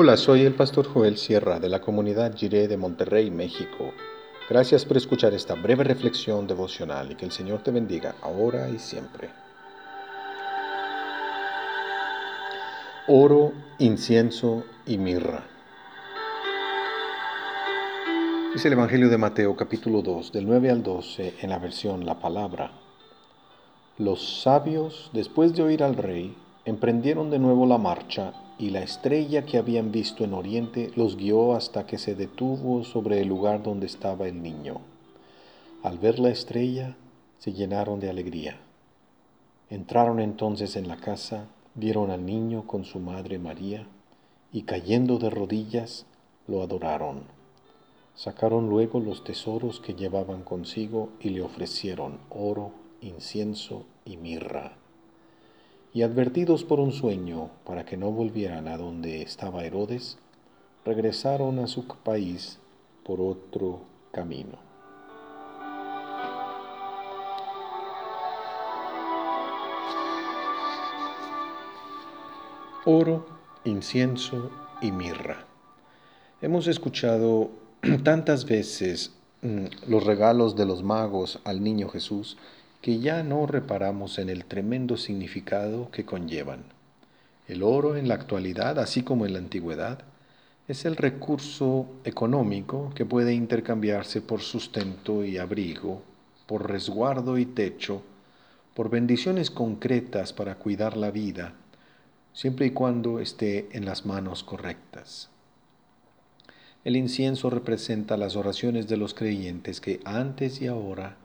Hola, soy el pastor Joel Sierra de la comunidad Jiré de Monterrey, México. Gracias por escuchar esta breve reflexión devocional y que el Señor te bendiga ahora y siempre. Oro, incienso y mirra. Es el Evangelio de Mateo capítulo 2, del 9 al 12, en la versión La Palabra. Los sabios, después de oír al rey, emprendieron de nuevo la marcha y la estrella que habían visto en oriente los guió hasta que se detuvo sobre el lugar donde estaba el niño. Al ver la estrella, se llenaron de alegría. Entraron entonces en la casa, vieron al niño con su madre María, y cayendo de rodillas, lo adoraron. Sacaron luego los tesoros que llevaban consigo y le ofrecieron oro, incienso y mirra y advertidos por un sueño para que no volvieran a donde estaba Herodes, regresaron a su país por otro camino. Oro, incienso y mirra. Hemos escuchado tantas veces mm, los regalos de los magos al niño Jesús que ya no reparamos en el tremendo significado que conllevan. El oro en la actualidad, así como en la antigüedad, es el recurso económico que puede intercambiarse por sustento y abrigo, por resguardo y techo, por bendiciones concretas para cuidar la vida, siempre y cuando esté en las manos correctas. El incienso representa las oraciones de los creyentes que antes y ahora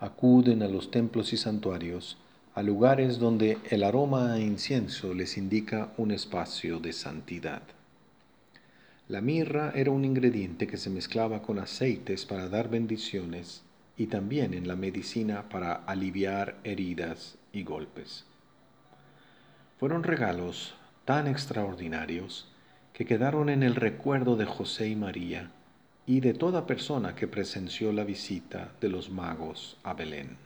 acuden a los templos y santuarios, a lugares donde el aroma a incienso les indica un espacio de santidad. La mirra era un ingrediente que se mezclaba con aceites para dar bendiciones y también en la medicina para aliviar heridas y golpes. Fueron regalos tan extraordinarios que quedaron en el recuerdo de José y María y de toda persona que presenció la visita de los magos a Belén.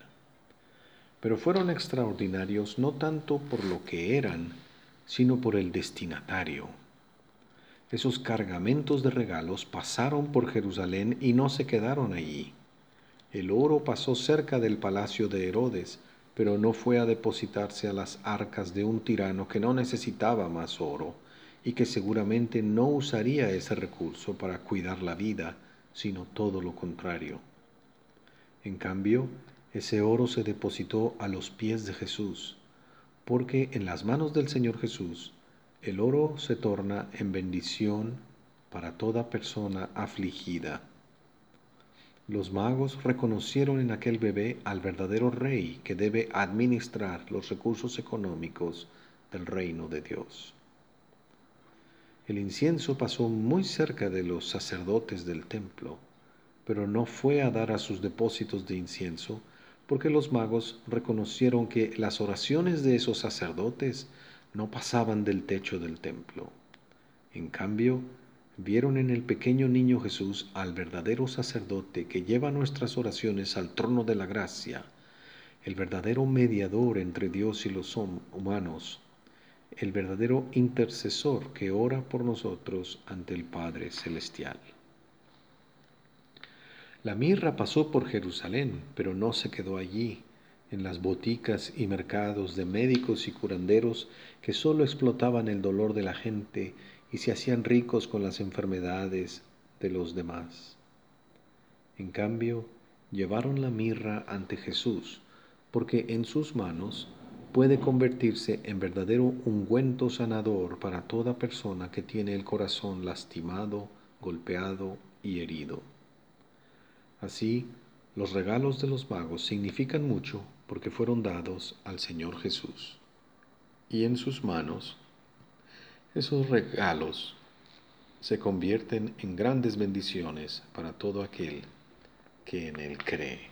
Pero fueron extraordinarios no tanto por lo que eran, sino por el destinatario. Esos cargamentos de regalos pasaron por Jerusalén y no se quedaron allí. El oro pasó cerca del palacio de Herodes, pero no fue a depositarse a las arcas de un tirano que no necesitaba más oro y que seguramente no usaría ese recurso para cuidar la vida, sino todo lo contrario. En cambio, ese oro se depositó a los pies de Jesús, porque en las manos del Señor Jesús el oro se torna en bendición para toda persona afligida. Los magos reconocieron en aquel bebé al verdadero rey que debe administrar los recursos económicos del reino de Dios. El incienso pasó muy cerca de los sacerdotes del templo, pero no fue a dar a sus depósitos de incienso, porque los magos reconocieron que las oraciones de esos sacerdotes no pasaban del techo del templo. En cambio, vieron en el pequeño niño Jesús al verdadero sacerdote que lleva nuestras oraciones al trono de la gracia, el verdadero mediador entre Dios y los humanos, el verdadero intercesor que ora por nosotros ante el Padre Celestial. La mirra pasó por Jerusalén, pero no se quedó allí, en las boticas y mercados de médicos y curanderos que sólo explotaban el dolor de la gente y se hacían ricos con las enfermedades de los demás. En cambio, llevaron la mirra ante Jesús, porque en sus manos puede convertirse en verdadero ungüento sanador para toda persona que tiene el corazón lastimado, golpeado y herido. Así, los regalos de los magos significan mucho porque fueron dados al Señor Jesús. Y en sus manos, esos regalos se convierten en grandes bendiciones para todo aquel que en Él cree.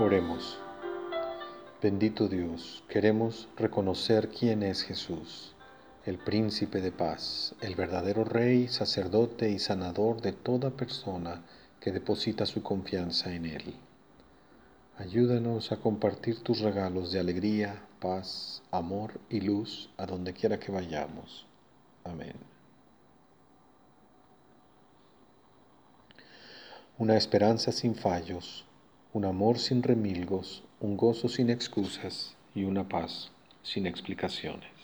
Oremos. Bendito Dios, queremos reconocer quién es Jesús el príncipe de paz, el verdadero rey, sacerdote y sanador de toda persona que deposita su confianza en Él. Ayúdanos a compartir tus regalos de alegría, paz, amor y luz a donde quiera que vayamos. Amén. Una esperanza sin fallos, un amor sin remilgos, un gozo sin excusas y una paz sin explicaciones.